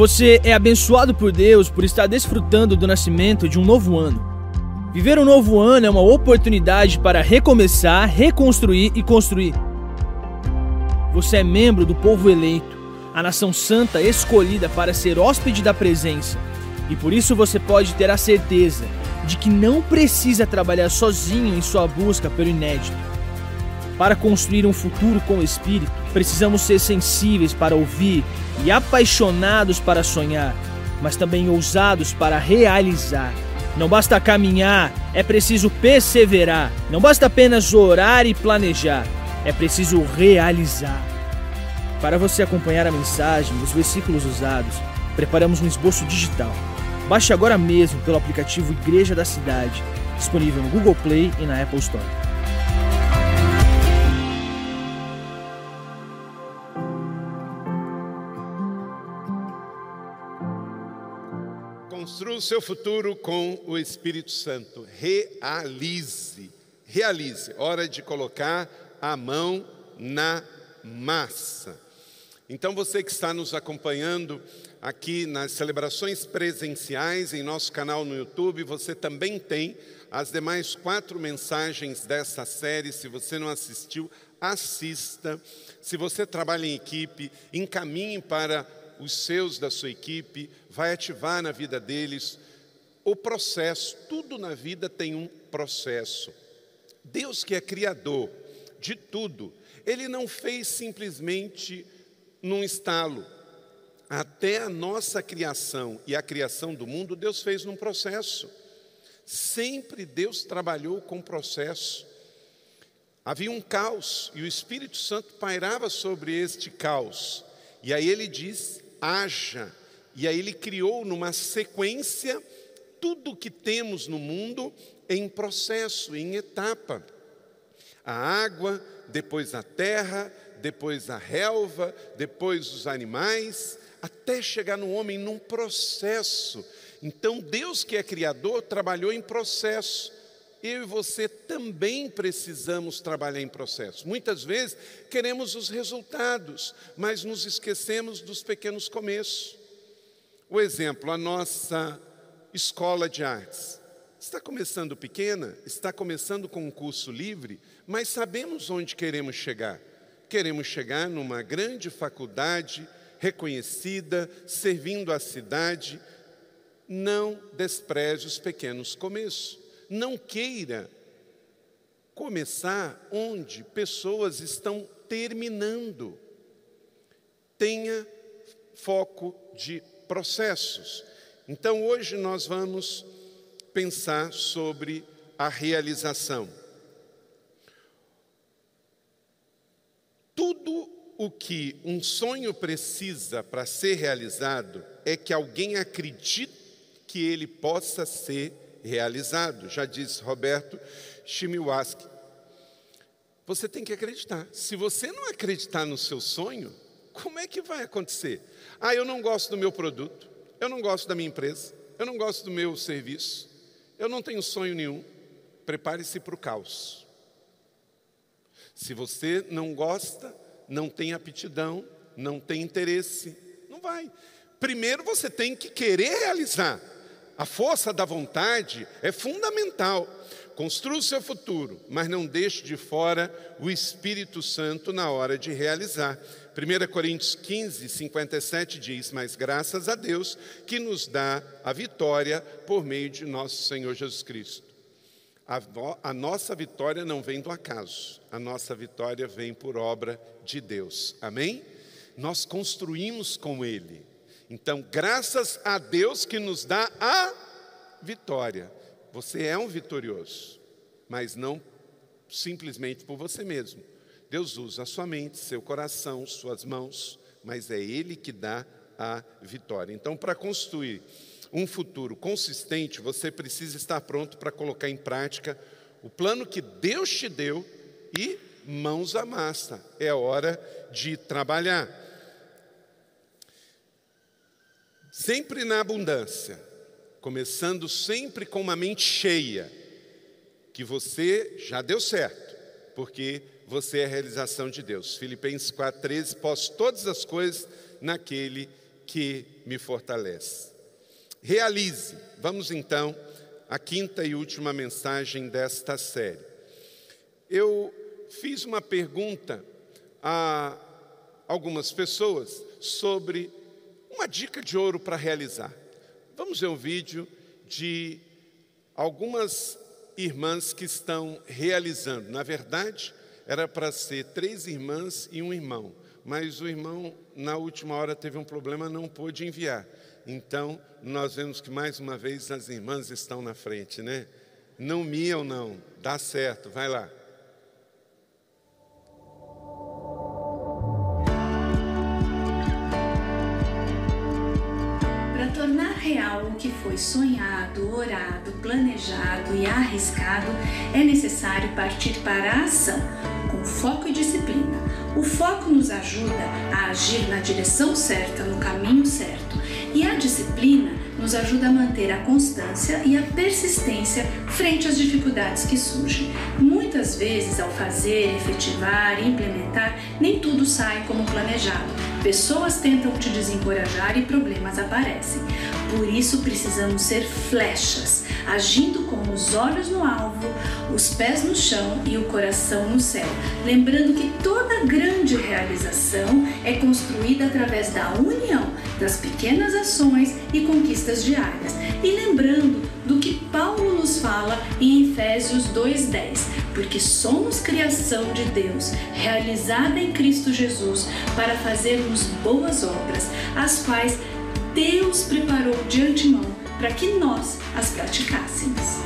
Você é abençoado por Deus por estar desfrutando do nascimento de um novo ano. Viver um novo ano é uma oportunidade para recomeçar, reconstruir e construir. Você é membro do povo eleito, a nação santa escolhida para ser hóspede da presença. E por isso você pode ter a certeza de que não precisa trabalhar sozinho em sua busca pelo inédito. Para construir um futuro com o Espírito, precisamos ser sensíveis para ouvir e apaixonados para sonhar, mas também ousados para realizar. Não basta caminhar, é preciso perseverar. Não basta apenas orar e planejar, é preciso realizar. Para você acompanhar a mensagem os versículos usados, preparamos um esboço digital. Baixe agora mesmo pelo aplicativo Igreja da Cidade, disponível no Google Play e na Apple Store. Construa o seu futuro com o Espírito Santo. Realize. Realize. Hora de colocar a mão na massa. Então, você que está nos acompanhando aqui nas celebrações presenciais em nosso canal no YouTube, você também tem as demais quatro mensagens dessa série. Se você não assistiu, assista. Se você trabalha em equipe, encaminhe para os seus da sua equipe, vai ativar na vida deles o processo. Tudo na vida tem um processo. Deus, que é criador de tudo, ele não fez simplesmente num estalo. Até a nossa criação e a criação do mundo, Deus fez num processo. Sempre Deus trabalhou com processo. Havia um caos e o Espírito Santo pairava sobre este caos. E aí ele diz: haja. E aí ele criou numa sequência tudo que temos no mundo em processo, em etapa. A água, depois a terra, depois a relva, depois os animais, até chegar no homem num processo. Então, Deus que é criador trabalhou em processo eu e você também precisamos trabalhar em processo. Muitas vezes queremos os resultados, mas nos esquecemos dos pequenos começos. O exemplo, a nossa escola de artes. Está começando pequena, está começando com um curso livre, mas sabemos onde queremos chegar. Queremos chegar numa grande faculdade reconhecida, servindo a cidade. Não despreze os pequenos começos não queira começar onde pessoas estão terminando. Tenha foco de processos. Então, hoje nós vamos pensar sobre a realização. Tudo o que um sonho precisa para ser realizado é que alguém acredite que ele possa ser realizado, já disse Roberto Chimiwaski. Você tem que acreditar. Se você não acreditar no seu sonho, como é que vai acontecer? Ah, eu não gosto do meu produto, eu não gosto da minha empresa, eu não gosto do meu serviço, eu não tenho sonho nenhum. Prepare-se para o caos. Se você não gosta, não tem aptidão, não tem interesse, não vai. Primeiro você tem que querer realizar. A força da vontade é fundamental. Construa o seu futuro, mas não deixe de fora o Espírito Santo na hora de realizar. 1 Coríntios 15, 57 diz: Mas graças a Deus que nos dá a vitória por meio de nosso Senhor Jesus Cristo. A, a nossa vitória não vem do acaso, a nossa vitória vem por obra de Deus. Amém? Nós construímos com Ele. Então, graças a Deus que nos dá a vitória. Você é um vitorioso, mas não simplesmente por você mesmo. Deus usa a sua mente, seu coração, suas mãos, mas é Ele que dá a vitória. Então, para construir um futuro consistente, você precisa estar pronto para colocar em prática o plano que Deus te deu e mãos à massa. É hora de trabalhar. Sempre na abundância, começando sempre com uma mente cheia, que você já deu certo, porque você é a realização de Deus. Filipenses 4,13, posso todas as coisas naquele que me fortalece. Realize. Vamos então à quinta e última mensagem desta série. Eu fiz uma pergunta a algumas pessoas sobre uma dica de ouro para realizar. Vamos ver um vídeo de algumas irmãs que estão realizando. Na verdade, era para ser três irmãs e um irmão, mas o irmão, na última hora, teve um problema, não pôde enviar. Então, nós vemos que mais uma vez as irmãs estão na frente, né? Não miam, não, dá certo, vai lá. Que foi sonhado, orado, planejado e arriscado, é necessário partir para a ação, com foco e disciplina. O foco nos ajuda a agir na direção certa, no caminho certo, e a disciplina nos ajuda a manter a constância e a persistência frente às dificuldades que surgem. Muitas vezes, ao fazer, efetivar e implementar, nem tudo sai como planejado. Pessoas tentam te desencorajar e problemas aparecem. Por isso precisamos ser flechas, agindo com os olhos no alvo, os pés no chão e o coração no céu. Lembrando que toda grande realização é construída através da união das pequenas ações e conquistas diárias. E lembrando do que Paulo nos fala em Efésios 2:10, porque somos criação de Deus, realizada em Cristo Jesus, para fazermos boas obras, as quais Deus preparou de antemão para que nós as praticássemos.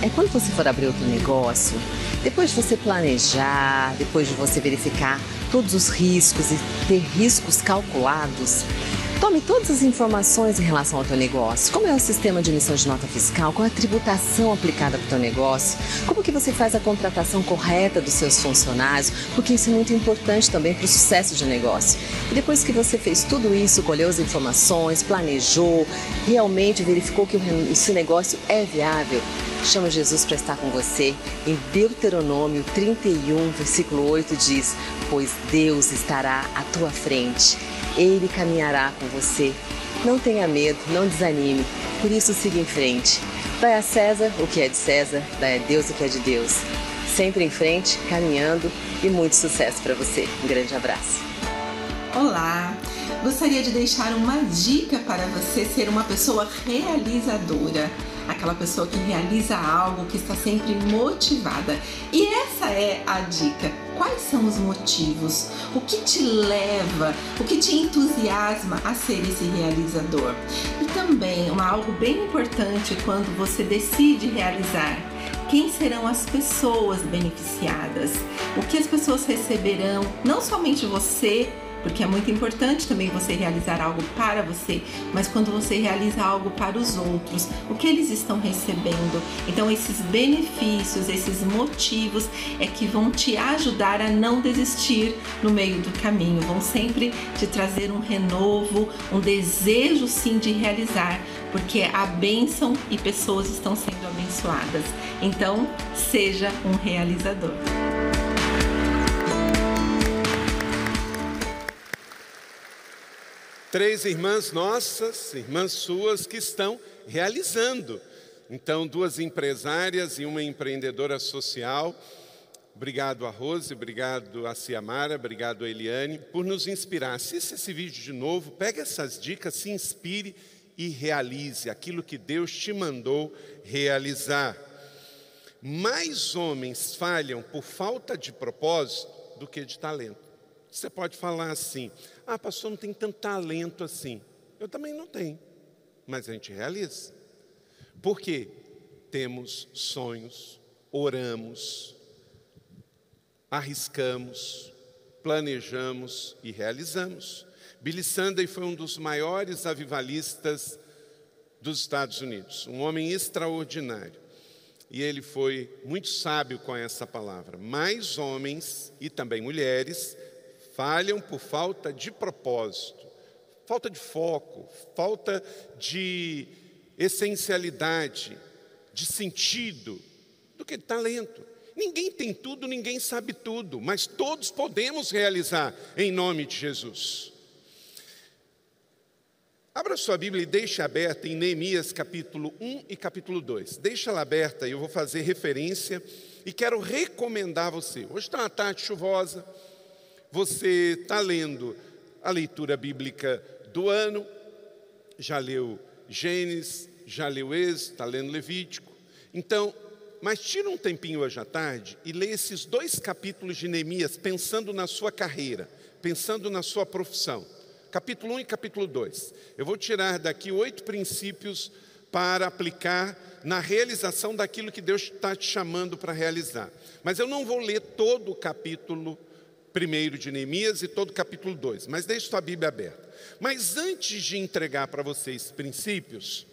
É quando você for abrir outro negócio, depois de você planejar, depois de você verificar todos os riscos e ter riscos calculados, Tome todas as informações em relação ao teu negócio. Como é o sistema de emissão de nota fiscal? Qual a tributação aplicada para o teu negócio? Como que você faz a contratação correta dos seus funcionários? Porque isso é muito importante também para o sucesso de negócio. E depois que você fez tudo isso, colheu as informações, planejou, realmente verificou que esse negócio é viável, chama Jesus para estar com você. Em Deuteronômio 31, versículo 8 diz: Pois Deus estará à tua frente ele caminhará com você. Não tenha medo, não desanime, por isso siga em frente. Dai a César o que é de César, dai a Deus o que é de Deus. Sempre em frente, caminhando e muito sucesso para você. Um grande abraço. Olá! Gostaria de deixar uma dica para você ser uma pessoa realizadora aquela pessoa que realiza algo, que está sempre motivada. E essa é a dica. Quais são os motivos? O que te leva, o que te entusiasma a ser esse realizador? E também, uma, algo bem importante quando você decide realizar quem serão as pessoas beneficiadas, o que as pessoas receberão, não somente você, porque é muito importante também você realizar algo para você, mas quando você realiza algo para os outros, o que eles estão recebendo. Então, esses benefícios, esses motivos é que vão te ajudar a não desistir no meio do caminho, vão sempre te trazer um renovo, um desejo sim de realizar, porque a bênção e pessoas estão sendo abençoadas. Então, seja um realizador. Três irmãs nossas, irmãs suas, que estão realizando. Então, duas empresárias e uma empreendedora social. Obrigado a Rose, obrigado a Ciamara, obrigado a Eliane por nos inspirar. Assista esse vídeo de novo, pegue essas dicas, se inspire e realize aquilo que Deus te mandou realizar. Mais homens falham por falta de propósito do que de talento. Você pode falar assim: ah, pastor, não tem tanto talento assim. Eu também não tenho, mas a gente realiza. Porque temos sonhos, oramos, arriscamos, planejamos e realizamos. Billy Sunday foi um dos maiores avivalistas dos Estados Unidos, um homem extraordinário. E ele foi muito sábio com essa palavra. Mais homens e também mulheres falham por falta de propósito, falta de foco, falta de essencialidade, de sentido, do que talento. Ninguém tem tudo, ninguém sabe tudo, mas todos podemos realizar em nome de Jesus. Abra sua Bíblia e deixe aberta em Neemias capítulo 1 e capítulo 2. Deixa ela aberta e eu vou fazer referência e quero recomendar a você. Hoje está uma tarde chuvosa, você está lendo a leitura bíblica do ano, já leu Gênesis, já leu Êxodo, está lendo Levítico. Então, mas tira um tempinho hoje à tarde e lê esses dois capítulos de Neemias pensando na sua carreira, pensando na sua profissão. Capítulo 1 e capítulo 2. Eu vou tirar daqui oito princípios para aplicar na realização daquilo que Deus está te chamando para realizar. Mas eu não vou ler todo o capítulo primeiro de Neemias e todo o capítulo 2, mas deixe sua Bíblia aberta. Mas antes de entregar para vocês princípios,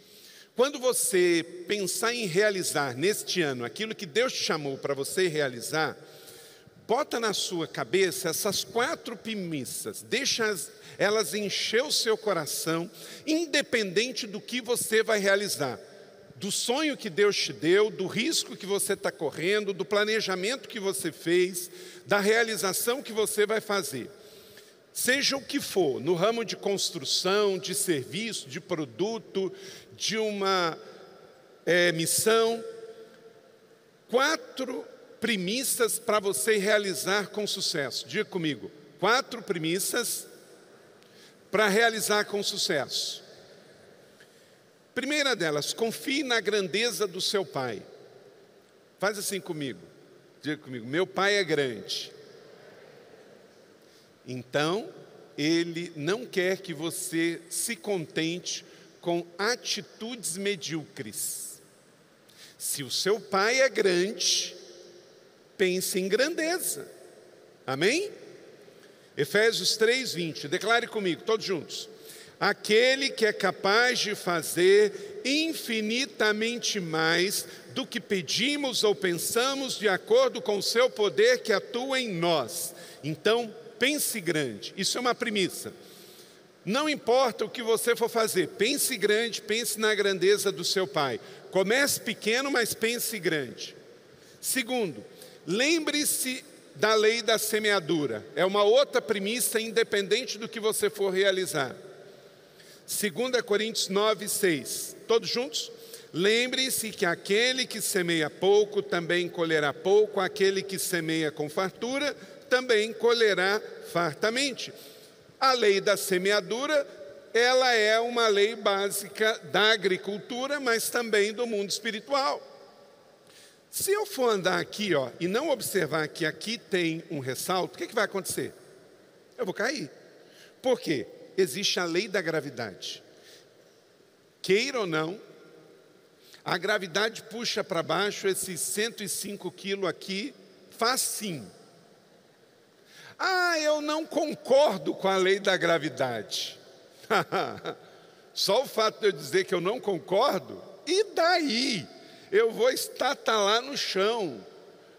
quando você pensar em realizar neste ano aquilo que Deus te chamou para você realizar, bota na sua cabeça essas quatro premissas, deixa elas encher o seu coração, independente do que você vai realizar. Do sonho que Deus te deu, do risco que você está correndo, do planejamento que você fez, da realização que você vai fazer. Seja o que for, no ramo de construção, de serviço, de produto, de uma é, missão, quatro premissas para você realizar com sucesso. Diga comigo, quatro premissas para realizar com sucesso. Primeira delas, confie na grandeza do seu pai. Faz assim comigo. Diga comigo, meu pai é grande. Então, ele não quer que você se contente com atitudes medíocres. Se o seu pai é grande, pense em grandeza. Amém? Efésios 3:20. Declare comigo, todos juntos. Aquele que é capaz de fazer infinitamente mais do que pedimos ou pensamos, de acordo com o seu poder que atua em nós. Então, pense grande. Isso é uma premissa. Não importa o que você for fazer, pense grande, pense na grandeza do seu pai. Comece pequeno, mas pense grande. Segundo, lembre-se da lei da semeadura. É uma outra premissa independente do que você for realizar. 2 Coríntios 9, 6. Todos juntos? Lembre-se que aquele que semeia pouco também colherá pouco, aquele que semeia com fartura também colherá fartamente. A lei da semeadura, ela é uma lei básica da agricultura, mas também do mundo espiritual. Se eu for andar aqui ó, e não observar que aqui tem um ressalto, o que, que vai acontecer? Eu vou cair. Por quê? Existe a lei da gravidade. Queira ou não, a gravidade puxa para baixo esses 105 quilos aqui, facinho. Ah, eu não concordo com a lei da gravidade. Só o fato de eu dizer que eu não concordo, e daí? Eu vou estatalar no chão.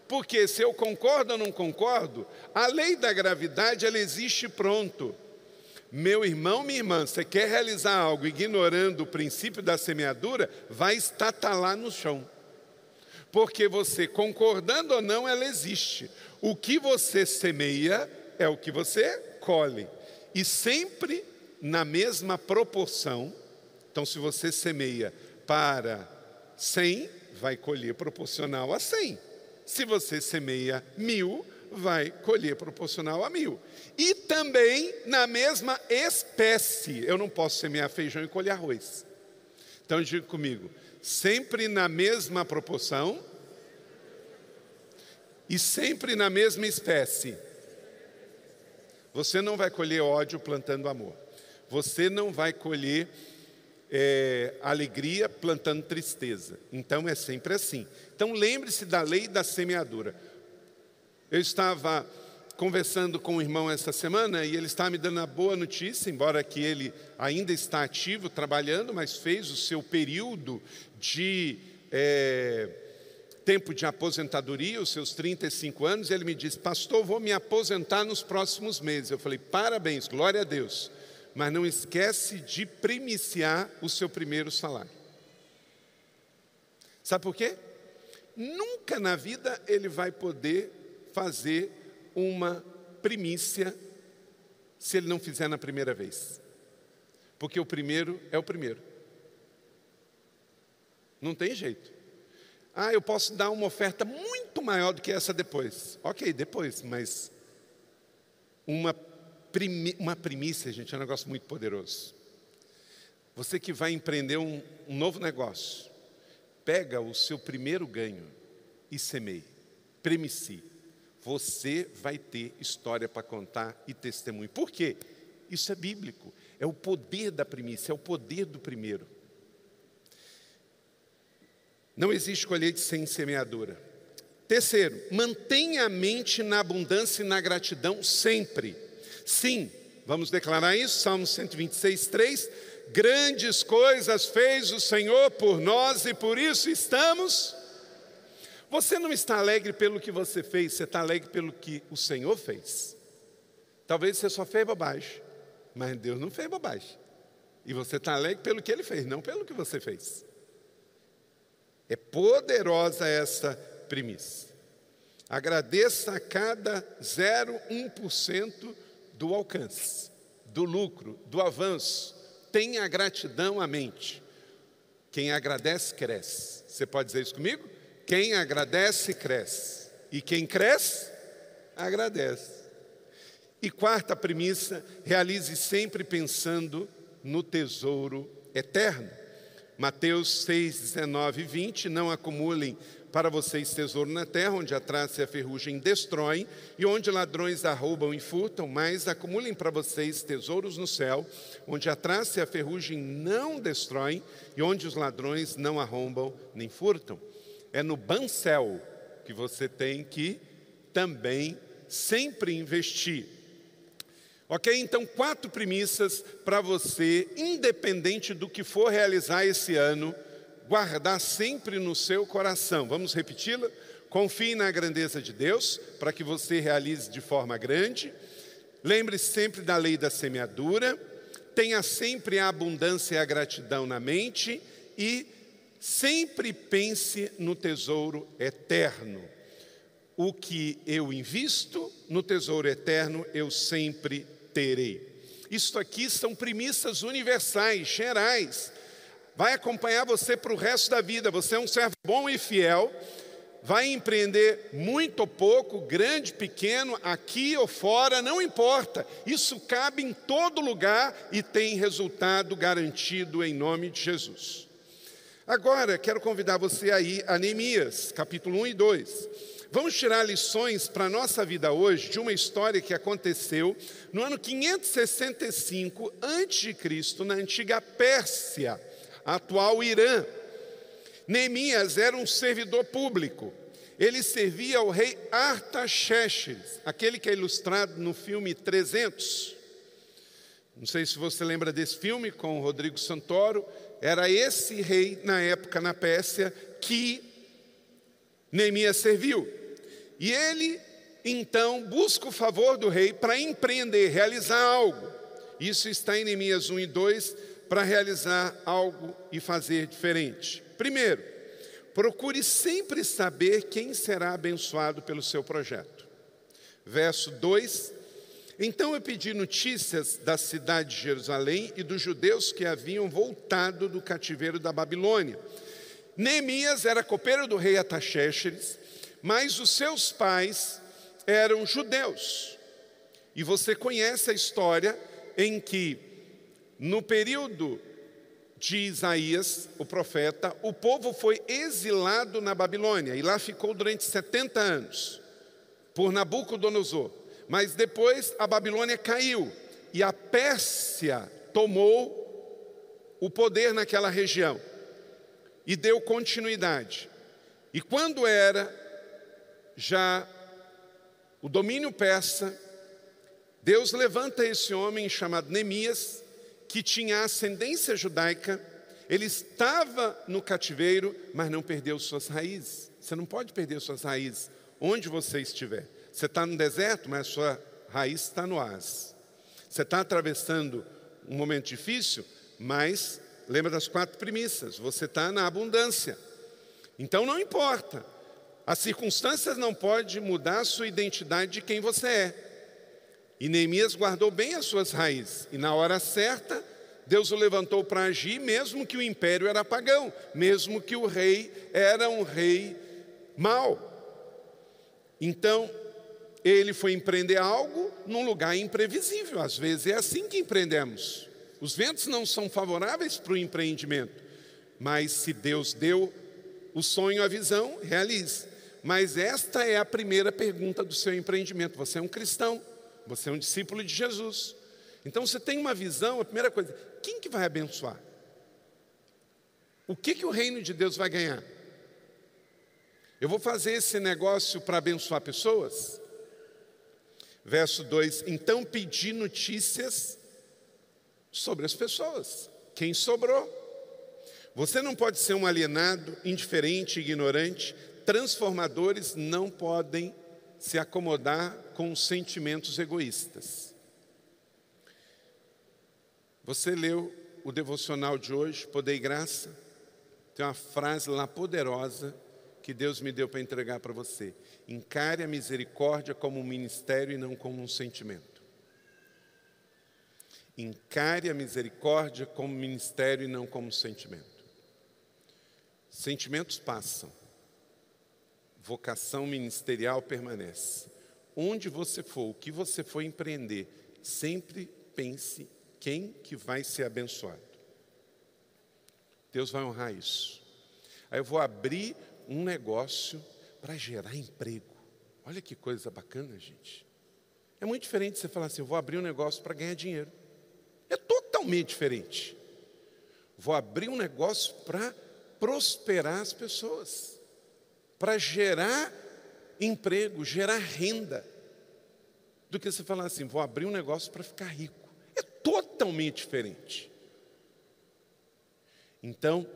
Porque se eu concordo ou não concordo, a lei da gravidade ela existe pronto. Meu irmão, minha irmã, você quer realizar algo ignorando o princípio da semeadura, vai estatalar no chão. Porque você, concordando ou não, ela existe. O que você semeia é o que você colhe. E sempre na mesma proporção. Então, se você semeia para 100, vai colher proporcional a 100. Se você semeia mil, vai colher proporcional a mil. E também na mesma espécie. Eu não posso semear feijão e colher arroz. Então, diga comigo: sempre na mesma proporção e sempre na mesma espécie. Você não vai colher ódio plantando amor. Você não vai colher é, alegria plantando tristeza. Então é sempre assim. Então lembre-se da lei da semeadura. Eu estava conversando com um irmão essa semana e ele está me dando a boa notícia, embora que ele ainda está ativo trabalhando, mas fez o seu período de é, tempo de aposentadoria, os seus 35 anos, e ele me disse, pastor, vou me aposentar nos próximos meses. Eu falei, parabéns, glória a Deus. Mas não esquece de primiciar o seu primeiro salário. Sabe por quê? Nunca na vida ele vai poder fazer uma primícia se ele não fizer na primeira vez. Porque o primeiro é o primeiro. Não tem jeito. Ah, eu posso dar uma oferta muito maior do que essa depois. Ok, depois, mas uma, primi uma primícia, gente, é um negócio muito poderoso. Você que vai empreender um, um novo negócio, pega o seu primeiro ganho e semeie, premicie. Você vai ter história para contar e testemunho. Por quê? Isso é bíblico. É o poder da primícia, é o poder do primeiro. Não existe colheita sem semeadura. Terceiro, mantenha a mente na abundância e na gratidão sempre. Sim, vamos declarar isso, Salmo 126, 3. Grandes coisas fez o Senhor por nós e por isso estamos. Você não está alegre pelo que você fez, você está alegre pelo que o Senhor fez. Talvez você só fez bobagem, mas Deus não fez bobagem. E você está alegre pelo que Ele fez, não pelo que você fez. É poderosa essa premissa. Agradeça a cada 0,1% do alcance, do lucro, do avanço. Tenha gratidão à mente. Quem agradece, cresce. Você pode dizer isso comigo? Quem agradece, cresce. E quem cresce, agradece. E quarta premissa, realize sempre pensando no tesouro eterno. Mateus 6, 19 e 20, não acumulem para vocês tesouro na terra, onde a traça e a ferrugem destroem, e onde ladrões arrombam e furtam, mas acumulem para vocês tesouros no céu, onde a traça e a ferrugem não destroem, e onde os ladrões não arrombam nem furtam. É no bancel que você tem que também sempre investir. Ok? Então, quatro premissas para você, independente do que for realizar esse ano, guardar sempre no seu coração. Vamos repeti-la? Confie na grandeza de Deus, para que você realize de forma grande. Lembre-se sempre da lei da semeadura. Tenha sempre a abundância e a gratidão na mente. E sempre pense no tesouro eterno. O que eu invisto no tesouro eterno, eu sempre terei. Isto aqui são premissas universais, gerais, vai acompanhar você para o resto da vida. Você é um servo bom e fiel, vai empreender muito ou pouco, grande, pequeno, aqui ou fora, não importa. Isso cabe em todo lugar e tem resultado garantido em nome de Jesus. Agora, quero convidar você aí a Neemias, capítulo 1 e 2. Vamos tirar lições para a nossa vida hoje de uma história que aconteceu no ano 565 a.C., na antiga Pérsia atual Irã. Neemias era um servidor público. Ele servia ao rei Artaxerxes, aquele que é ilustrado no filme 300. Não sei se você lembra desse filme com o Rodrigo Santoro. Era esse rei, na época, na Pérsia, que Neemias serviu. E ele, então, busca o favor do rei para empreender, realizar algo. Isso está em Neemias 1 e 2, para realizar algo e fazer diferente. Primeiro, procure sempre saber quem será abençoado pelo seu projeto. Verso 2: Então eu pedi notícias da cidade de Jerusalém e dos judeus que haviam voltado do cativeiro da Babilônia. Neemias era copeiro do rei Ataxérxes, mas os seus pais eram judeus. E você conhece a história em que no período de Isaías, o profeta, o povo foi exilado na Babilônia e lá ficou durante 70 anos por Nabucodonosor. Mas depois a Babilônia caiu e a Pérsia tomou o poder naquela região e deu continuidade. E quando era já o domínio persa, Deus levanta esse homem chamado Neemias que tinha ascendência judaica, ele estava no cativeiro, mas não perdeu suas raízes. Você não pode perder suas raízes onde você estiver. Você está no deserto, mas sua raiz está no oásis. Você está atravessando um momento difícil, mas lembra das quatro premissas: você está na abundância. Então não importa. As circunstâncias não podem mudar a sua identidade de quem você é. E Neemias guardou bem as suas raízes. E na hora certa, Deus o levantou para agir, mesmo que o império era pagão, mesmo que o rei era um rei mau. Então, ele foi empreender algo num lugar imprevisível. Às vezes é assim que empreendemos. Os ventos não são favoráveis para o empreendimento, mas se Deus deu o sonho, a visão, realize. Mas esta é a primeira pergunta do seu empreendimento. Você é um cristão, você é um discípulo de Jesus. Então você tem uma visão, a primeira coisa, quem que vai abençoar? O que que o reino de Deus vai ganhar? Eu vou fazer esse negócio para abençoar pessoas? Verso 2: Então pedi notícias sobre as pessoas. Quem sobrou? Você não pode ser um alienado, indiferente, ignorante. Transformadores não podem se acomodar com sentimentos egoístas. Você leu o devocional de hoje, Poder e Graça? Tem uma frase lá poderosa que Deus me deu para entregar para você. Encare a misericórdia como um ministério e não como um sentimento. Encare a misericórdia como ministério e não como sentimento. Sentimentos passam, vocação ministerial permanece. Onde você for, o que você for empreender, sempre pense quem que vai ser abençoado. Deus vai honrar isso. Aí eu vou abrir um negócio para gerar emprego. Olha que coisa bacana, gente. É muito diferente você falar assim: eu vou abrir um negócio para ganhar dinheiro. É totalmente diferente. Vou abrir um negócio para prosperar as pessoas, para gerar emprego, gerar renda, do que você falar assim, vou abrir um negócio para ficar rico. É totalmente diferente. Então,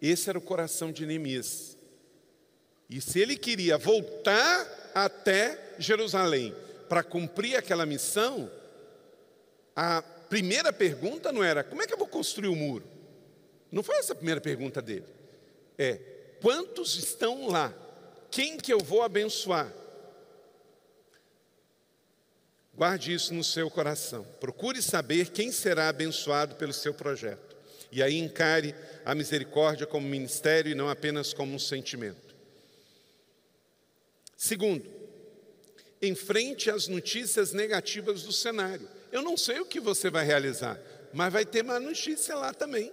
esse era o coração de Neemias. E se ele queria voltar até Jerusalém para cumprir aquela missão, a primeira pergunta não era como é que eu vou construir o muro? Não foi essa a primeira pergunta dele. É: quantos estão lá? Quem que eu vou abençoar? Guarde isso no seu coração. Procure saber quem será abençoado pelo seu projeto. E aí encare a misericórdia como ministério e não apenas como um sentimento. Segundo, enfrente as notícias negativas do cenário. Eu não sei o que você vai realizar, mas vai ter uma notícia lá também.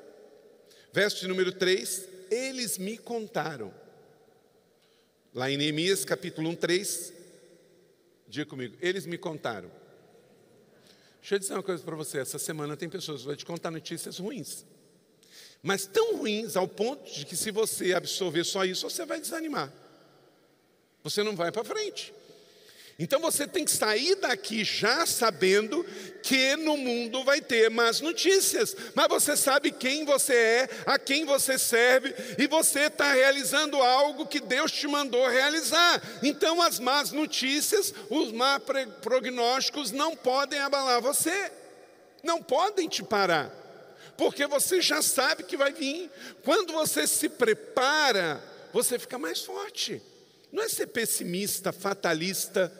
Verso número 3: Eles me contaram. Lá em Neemias capítulo 1, 3, diga comigo, eles me contaram. Deixa eu dizer uma coisa para você: essa semana tem pessoas que vão te contar notícias ruins, mas tão ruins ao ponto de que, se você absorver só isso, você vai desanimar, você não vai para frente. Então você tem que sair daqui já sabendo que no mundo vai ter más notícias, mas você sabe quem você é, a quem você serve, e você está realizando algo que Deus te mandou realizar. Então as más notícias, os má prognósticos não podem abalar você, não podem te parar, porque você já sabe que vai vir. Quando você se prepara, você fica mais forte. Não é ser pessimista, fatalista,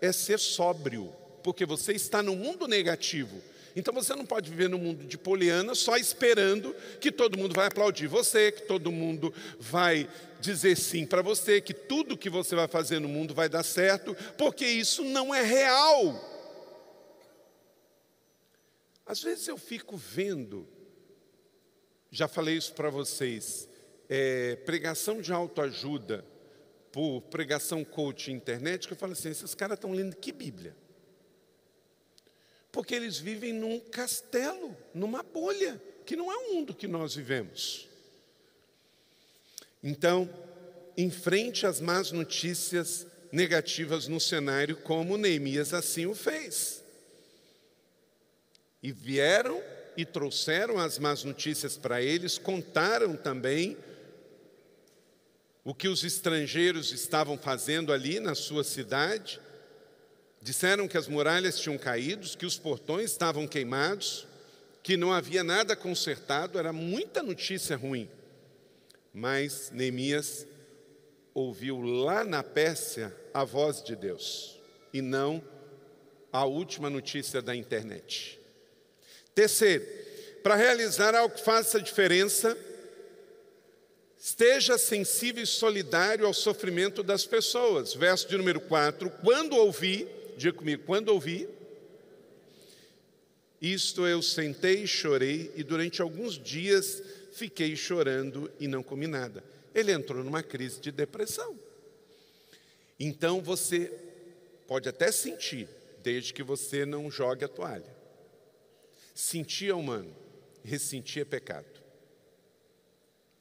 é ser sóbrio, porque você está no mundo negativo. Então você não pode viver no mundo de poliana só esperando que todo mundo vai aplaudir você, que todo mundo vai dizer sim para você, que tudo que você vai fazer no mundo vai dar certo, porque isso não é real. Às vezes eu fico vendo, já falei isso para vocês, é, pregação de autoajuda por pregação coach internet, que eu falo assim: esses caras estão lendo que Bíblia? Porque eles vivem num castelo, numa bolha, que não é o mundo que nós vivemos. Então, enfrente as más notícias negativas no cenário, como Neemias assim o fez. E vieram e trouxeram as más notícias para eles, contaram também o que os estrangeiros estavam fazendo ali na sua cidade. Disseram que as muralhas tinham caído, que os portões estavam queimados, que não havia nada consertado, era muita notícia ruim. Mas Neemias ouviu lá na Pérsia a voz de Deus e não a última notícia da internet. Terceiro, para realizar algo que faça diferença, esteja sensível e solidário ao sofrimento das pessoas. Verso de número 4: Quando ouvi, diga comigo, quando ouvi, isto eu sentei e chorei, e durante alguns dias fiquei chorando e não comi nada. Ele entrou numa crise de depressão. Então você pode até sentir, desde que você não jogue a toalha. Sentir é humano, ressentir é pecado.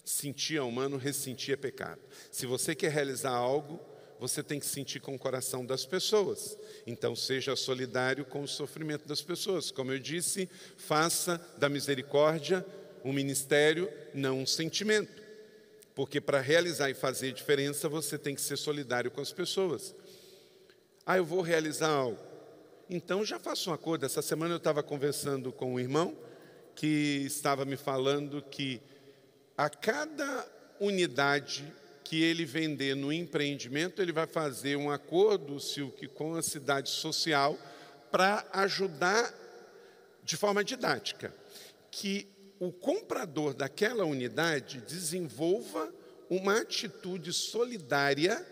Sentir é humano, ressentir é pecado. Se você quer realizar algo, você tem que sentir com o coração das pessoas. Então, seja solidário com o sofrimento das pessoas. Como eu disse, faça da misericórdia um ministério, não um sentimento. Porque para realizar e fazer diferença, você tem que ser solidário com as pessoas. Ah, eu vou realizar algo. Então já faço um acordo. Essa semana eu estava conversando com um irmão que estava me falando que a cada unidade que ele vender no empreendimento, ele vai fazer um acordo, Silk, com a cidade social para ajudar de forma didática que o comprador daquela unidade desenvolva uma atitude solidária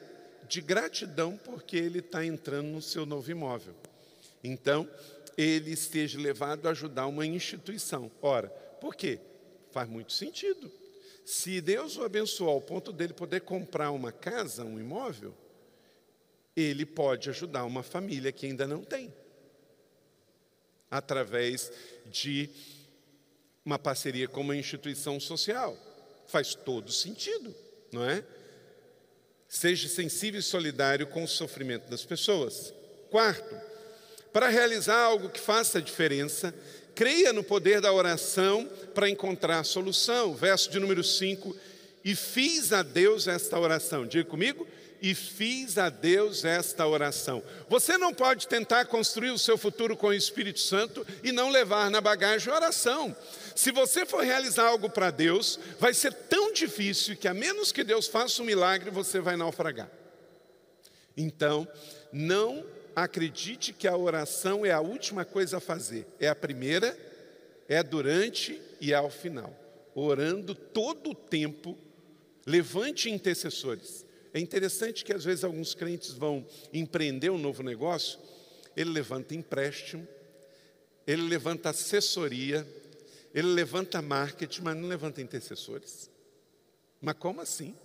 de gratidão porque ele está entrando no seu novo imóvel. Então, ele esteja levado a ajudar uma instituição. Ora, por quê? Faz muito sentido. Se Deus o abençoar ao ponto dele poder comprar uma casa, um imóvel, ele pode ajudar uma família que ainda não tem, através de uma parceria com uma instituição social. Faz todo sentido, não é? Seja sensível e solidário com o sofrimento das pessoas. Quarto, para realizar algo que faça diferença, creia no poder da oração para encontrar a solução. Verso de número 5. E fiz a Deus esta oração. Diga comigo. E fiz a Deus esta oração. Você não pode tentar construir o seu futuro com o Espírito Santo e não levar na bagagem oração. Se você for realizar algo para Deus, vai ser tão difícil que, a menos que Deus faça um milagre, você vai naufragar. Então, não acredite que a oração é a última coisa a fazer, é a primeira, é durante e é ao final. Orando todo o tempo, levante intercessores. É interessante que às vezes alguns crentes vão empreender um novo negócio, ele levanta empréstimo, ele levanta assessoria, ele levanta marketing, mas não levanta intercessores. Mas como assim?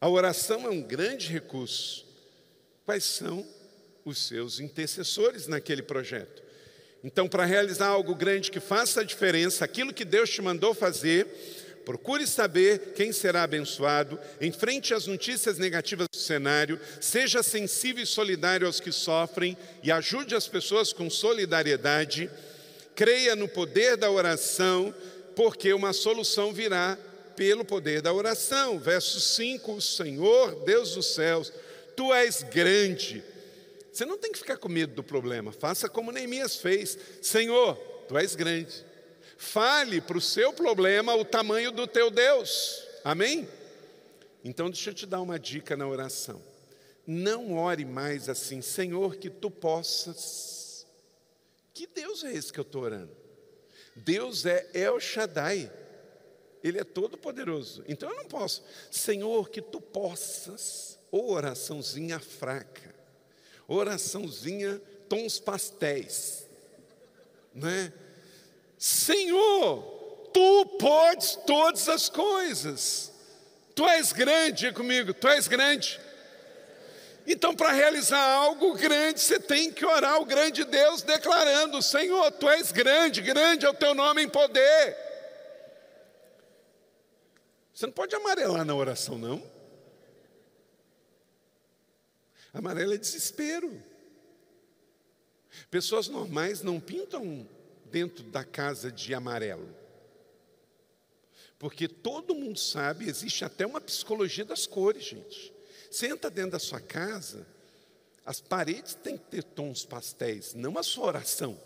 A oração é um grande recurso quais são os seus intercessores naquele projeto. Então, para realizar algo grande que faça a diferença, aquilo que Deus te mandou fazer, procure saber quem será abençoado, enfrente as notícias negativas do cenário, seja sensível e solidário aos que sofrem e ajude as pessoas com solidariedade. Creia no poder da oração, porque uma solução virá pelo poder da oração. Verso 5: O Senhor, Deus dos céus, tu és grande. Você não tem que ficar com medo do problema, faça como Neemias fez: Senhor, tu és grande. Fale para o seu problema o tamanho do teu Deus, amém? Então, deixa eu te dar uma dica na oração. Não ore mais assim, Senhor, que tu possas. Que Deus é esse que eu estou orando? Deus é El Shaddai, Ele é todo-poderoso. Então eu não posso, Senhor, que tu possas ou oraçãozinha fraca, oraçãozinha tons pastéis, né? Senhor, tu podes todas as coisas. Tu és grande, comigo, tu és grande. Então, para realizar algo grande, você tem que orar o grande Deus, declarando: Senhor, tu és grande, grande é o teu nome em poder. Você não pode amarelar na oração, não. Amarelo é desespero. Pessoas normais não pintam dentro da casa de amarelo. Porque todo mundo sabe, existe até uma psicologia das cores, gente. Entra dentro da sua casa, as paredes têm que ter tons pastéis, não a sua oração.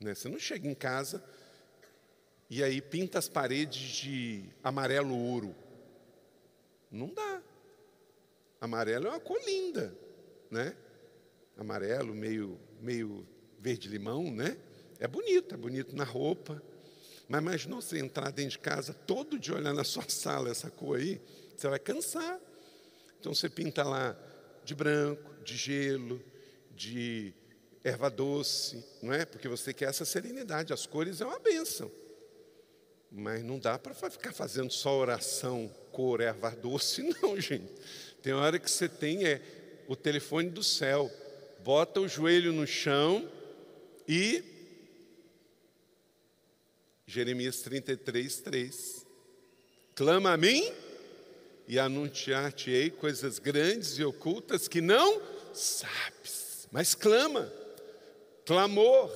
Né? Você não chega em casa e aí pinta as paredes de amarelo ouro. Não dá. Amarelo é uma cor linda, né? Amarelo, meio, meio verde-limão, né? É bonito, é bonito na roupa. Mas imaginou você entrar dentro de casa todo dia olhar na sua sala essa cor aí? Você vai cansar. Então você pinta lá de branco, de gelo, de erva doce, não é? Porque você quer essa serenidade. As cores é uma benção. Mas não dá para ficar fazendo só oração, cor, erva doce, não, gente. Tem hora que você tem é, o telefone do céu, bota o joelho no chão e. Jeremias 33, 3. Clama a mim e anunciar-te-ei coisas grandes e ocultas que não sabes, mas clama. Clamor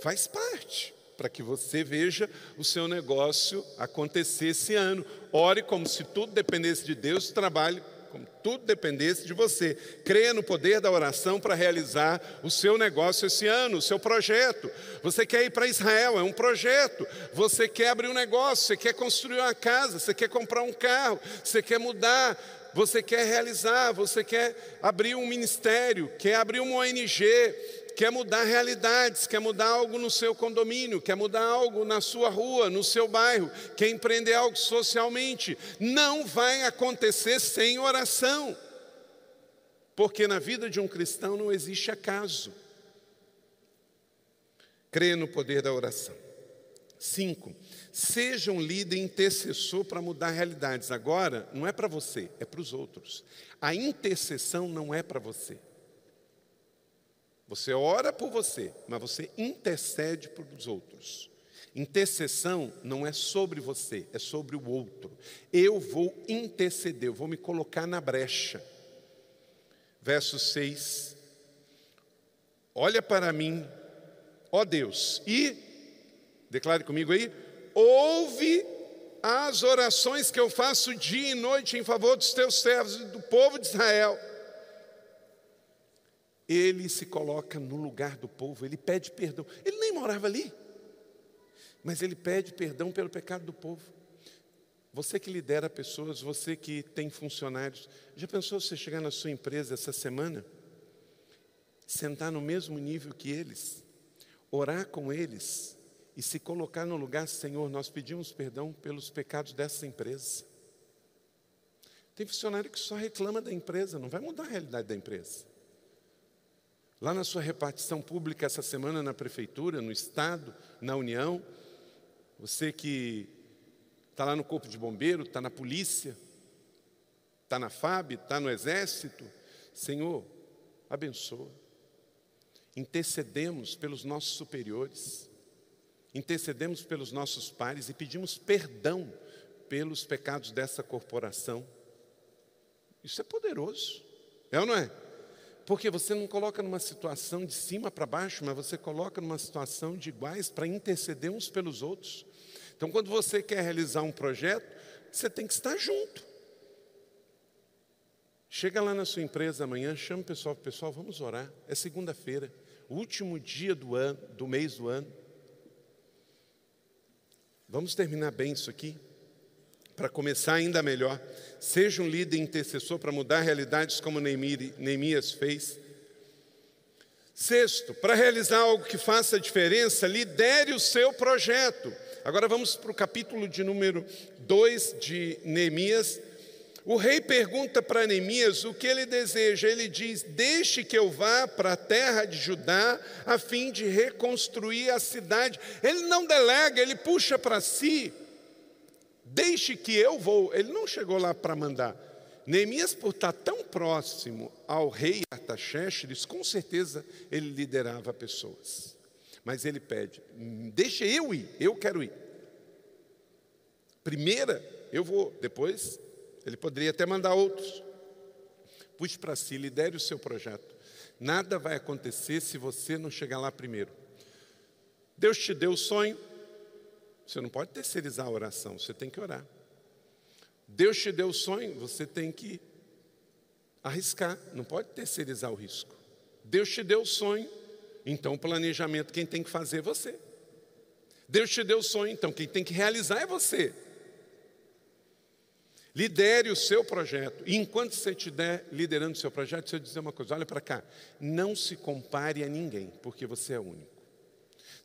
faz parte para que você veja o seu negócio acontecer esse ano. Ore como se tudo dependesse de Deus, trabalhe como tudo dependesse de você. Creia no poder da oração para realizar o seu negócio esse ano, o seu projeto. Você quer ir para Israel, é um projeto. Você quer abrir um negócio, você quer construir uma casa, você quer comprar um carro, você quer mudar, você quer realizar, você quer abrir um ministério, quer abrir uma ONG, quer mudar realidades, quer mudar algo no seu condomínio, quer mudar algo na sua rua, no seu bairro, quer empreender algo socialmente, não vai acontecer sem oração. Porque na vida de um cristão não existe acaso. Creia no poder da oração. Cinco, seja um líder intercessor para mudar realidades. Agora, não é para você, é para os outros. A intercessão não é para você. Você ora por você, mas você intercede por os outros. Intercessão não é sobre você, é sobre o outro. Eu vou interceder, eu vou me colocar na brecha. Verso 6. Olha para mim, ó Deus, e, declare comigo aí, ouve as orações que eu faço dia e noite em favor dos teus servos e do povo de Israel ele se coloca no lugar do povo, ele pede perdão. Ele nem morava ali, mas ele pede perdão pelo pecado do povo. Você que lidera pessoas, você que tem funcionários, já pensou você chegar na sua empresa essa semana, sentar no mesmo nível que eles, orar com eles e se colocar no lugar, Senhor, nós pedimos perdão pelos pecados dessa empresa. Tem funcionário que só reclama da empresa, não vai mudar a realidade da empresa. Lá na sua repartição pública essa semana na prefeitura, no estado, na União, você que está lá no corpo de bombeiro, está na polícia, está na FAB, está no exército, Senhor, abençoa. Intercedemos pelos nossos superiores, intercedemos pelos nossos pares e pedimos perdão pelos pecados dessa corporação. Isso é poderoso, é ou não é? Porque você não coloca numa situação de cima para baixo, mas você coloca numa situação de iguais para interceder uns pelos outros. Então, quando você quer realizar um projeto, você tem que estar junto. Chega lá na sua empresa amanhã, chama o pessoal, pessoal, vamos orar. É segunda-feira, último dia do ano, do mês do ano. Vamos terminar bem isso aqui, para começar ainda melhor. Seja um líder intercessor para mudar realidades como Neemias fez. Sexto, para realizar algo que faça diferença, lidere o seu projeto. Agora vamos para o capítulo de número 2 de Neemias. O rei pergunta para Neemias o que ele deseja. Ele diz: Deixe que eu vá para a terra de Judá, a fim de reconstruir a cidade. Ele não delega, ele puxa para si Deixe que eu vou. Ele não chegou lá para mandar. Neemias, por estar tão próximo ao rei Artaxerxes, com certeza ele liderava pessoas. Mas ele pede: deixa eu ir, eu quero ir. Primeira, eu vou, depois, ele poderia até mandar outros. Puxe para si, lidere o seu projeto. Nada vai acontecer se você não chegar lá primeiro. Deus te deu o sonho, você não pode terceirizar a oração, você tem que orar. Deus te deu o sonho, você tem que arriscar, não pode terceirizar o risco. Deus te deu o sonho, então o planejamento quem tem que fazer é você. Deus te deu o sonho, então quem tem que realizar é você. Lidere o seu projeto. E enquanto você estiver liderando o seu projeto, deixa eu dizer uma coisa: olha para cá. Não se compare a ninguém, porque você é único.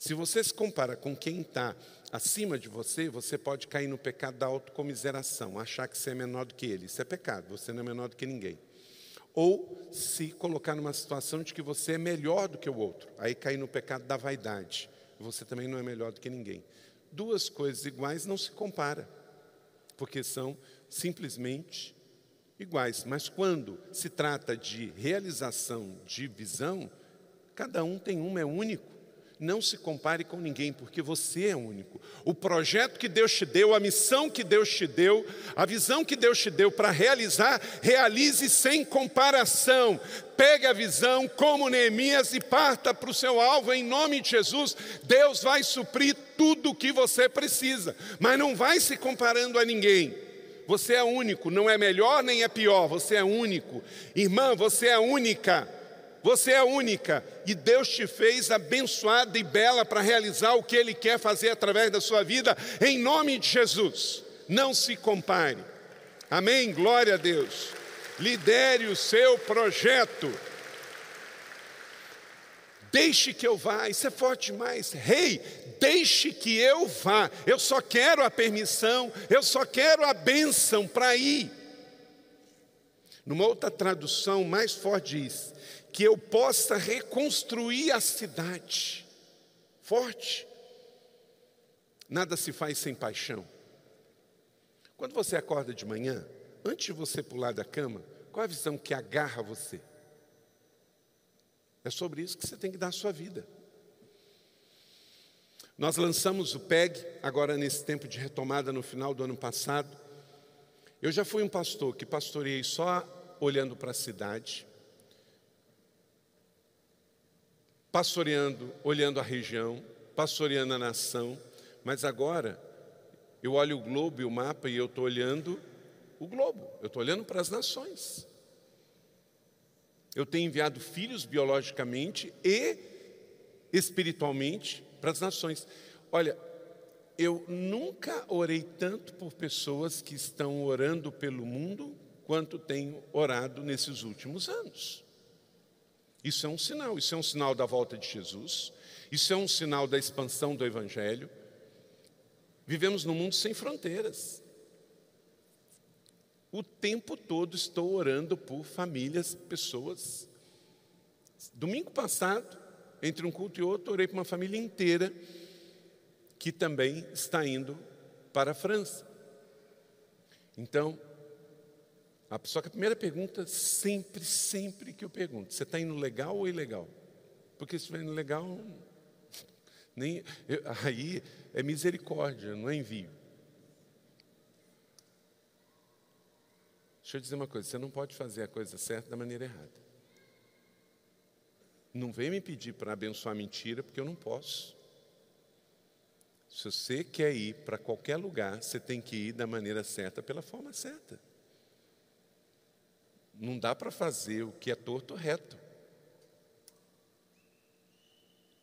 Se você se compara com quem está acima de você, você pode cair no pecado da autocomiseração, achar que você é menor do que ele. Isso é pecado, você não é menor do que ninguém. Ou se colocar numa situação de que você é melhor do que o outro, aí cair no pecado da vaidade. Você também não é melhor do que ninguém. Duas coisas iguais não se compara, porque são simplesmente iguais. Mas quando se trata de realização de visão, cada um tem uma, é único. Não se compare com ninguém, porque você é único. O projeto que Deus te deu, a missão que Deus te deu, a visão que Deus te deu para realizar, realize sem comparação. Pegue a visão como Neemias e parta para o seu alvo em nome de Jesus. Deus vai suprir tudo o que você precisa, mas não vai se comparando a ninguém. Você é único, não é melhor nem é pior, você é único. Irmã, você é única. Você é única e Deus te fez abençoada e bela para realizar o que Ele quer fazer através da sua vida, em nome de Jesus. Não se compare. Amém? Glória a Deus. Lidere o seu projeto. Deixe que eu vá, isso é forte demais. Rei, deixe que eu vá. Eu só quero a permissão, eu só quero a bênção para ir. Numa outra tradução mais forte diz: que eu possa reconstruir a cidade. Forte. Nada se faz sem paixão. Quando você acorda de manhã, antes de você pular da cama, qual a visão que agarra você? É sobre isso que você tem que dar a sua vida. Nós lançamos o PEG, agora nesse tempo de retomada no final do ano passado. Eu já fui um pastor que pastoreei só olhando para a cidade. Pastoreando, olhando a região, pastoreando a nação, mas agora eu olho o globo e o mapa e eu estou olhando o globo, eu estou olhando para as nações. Eu tenho enviado filhos biologicamente e espiritualmente para as nações. Olha, eu nunca orei tanto por pessoas que estão orando pelo mundo quanto tenho orado nesses últimos anos. Isso é um sinal, isso é um sinal da volta de Jesus, isso é um sinal da expansão do Evangelho. Vivemos num mundo sem fronteiras. O tempo todo estou orando por famílias, pessoas. Domingo passado, entre um culto e outro, orei por uma família inteira que também está indo para a França. Então, só que a primeira pergunta, sempre, sempre que eu pergunto, você está indo legal ou ilegal? Porque se estiver indo legal, nem, eu, aí é misericórdia, não é envio. Deixa eu dizer uma coisa: você não pode fazer a coisa certa da maneira errada. Não vem me pedir para abençoar mentira, porque eu não posso. Se você quer ir para qualquer lugar, você tem que ir da maneira certa, pela forma certa. Não dá para fazer o que é torto reto.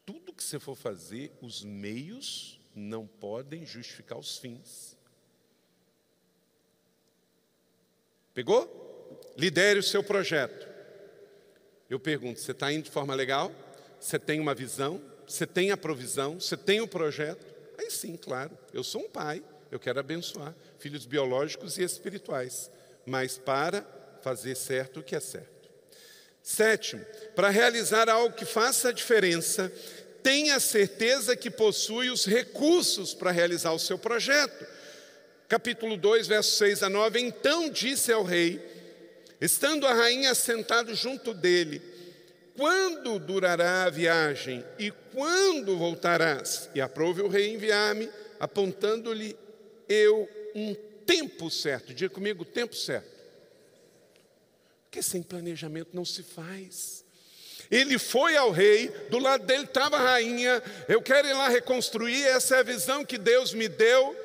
Tudo que você for fazer, os meios não podem justificar os fins. Pegou? Lidere o seu projeto. Eu pergunto: você está indo de forma legal? Você tem uma visão? Você tem a provisão? Você tem o projeto? Aí sim, claro. Eu sou um pai, eu quero abençoar filhos biológicos e espirituais. Mas para fazer certo o que é certo. Sétimo, para realizar algo que faça a diferença, tenha certeza que possui os recursos para realizar o seu projeto. Capítulo 2, versos 6 a 9: Então disse ao rei, estando a rainha sentado junto dele: Quando durará a viagem e quando voltarás? E aprove o rei enviar-me, apontando-lhe eu um tempo certo. Diga comigo, tempo certo. Porque sem planejamento não se faz. Ele foi ao rei, do lado dele estava a rainha. Eu quero ir lá reconstruir, essa é a visão que Deus me deu.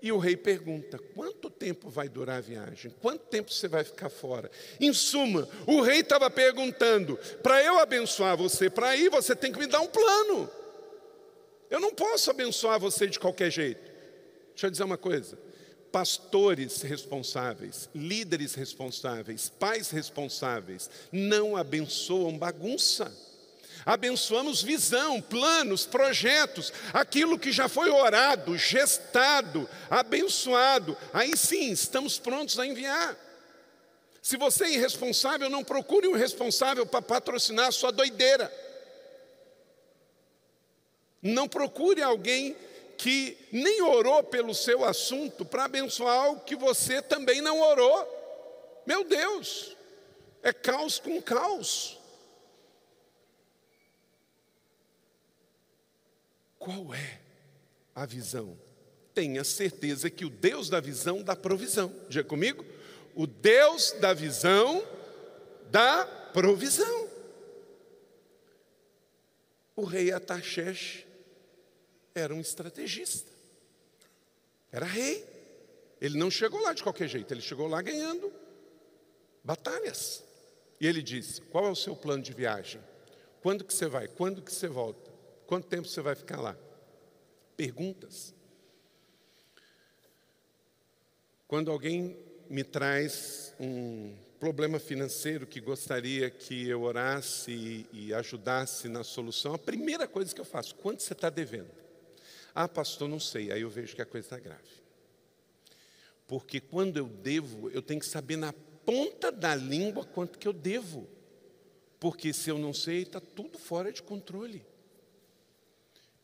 E o rei pergunta: quanto tempo vai durar a viagem? Quanto tempo você vai ficar fora? Em suma, o rei estava perguntando: para eu abençoar você, para ir, você tem que me dar um plano. Eu não posso abençoar você de qualquer jeito. Deixa eu dizer uma coisa: pastores responsáveis, líderes responsáveis, pais responsáveis, não abençoam bagunça. Abençoamos visão, planos, projetos, aquilo que já foi orado, gestado, abençoado. Aí sim, estamos prontos a enviar. Se você é irresponsável, não procure um responsável para patrocinar a sua doideira. Não procure alguém que nem orou pelo seu assunto para abençoar algo que você também não orou. Meu Deus, é caos com caos. Qual é a visão? Tenha certeza que o Deus da visão dá provisão. Diga comigo? O Deus da visão dá provisão. O rei Ataxerxes era um estrategista. Era rei. Ele não chegou lá de qualquer jeito, ele chegou lá ganhando batalhas. E ele disse: Qual é o seu plano de viagem? Quando que você vai? Quando que você volta? Quanto tempo você vai ficar lá? Perguntas. Quando alguém me traz um problema financeiro que gostaria que eu orasse e, ajudasse na solução, a primeira coisa que eu faço, quanto você está devendo? Ah, pastor, não sei. Aí eu vejo que a coisa está grave. Porque quando eu devo, eu tenho que saber na ponta da língua quanto que eu devo. Porque se eu não sei, está tudo fora de controle.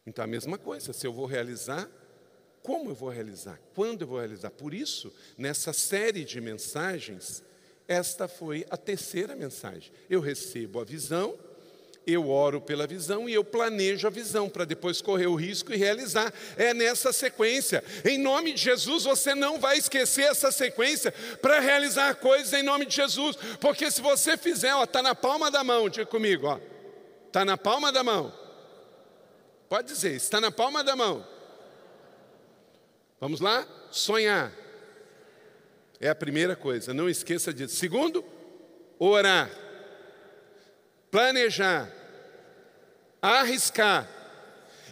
Então, a mesma coisa, se eu vou realizar, como eu vou realizar? Quando eu vou realizar? Por isso, nessa série de mensagens, esta foi a terceira mensagem. Eu recebo a visão, eu oro pela visão e eu planejo a visão para depois correr o risco e realizar. É nessa sequência. Em nome de Jesus, você não vai esquecer essa sequência para realizar coisas em nome de Jesus. Porque se você fizer, ó, está na palma da mão, diga comigo, ó. Está na palma da mão. Pode dizer, está na palma da mão. Vamos lá? Sonhar. É a primeira coisa, não esqueça disso. Segundo, orar. Planejar. Arriscar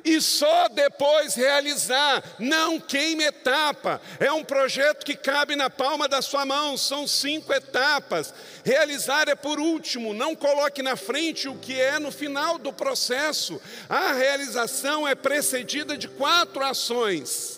e só depois realizar. Não queime etapa. É um projeto que cabe na palma da sua mão, são cinco etapas. Realizar é por último, não coloque na frente o que é no final do processo. A realização é precedida de quatro ações.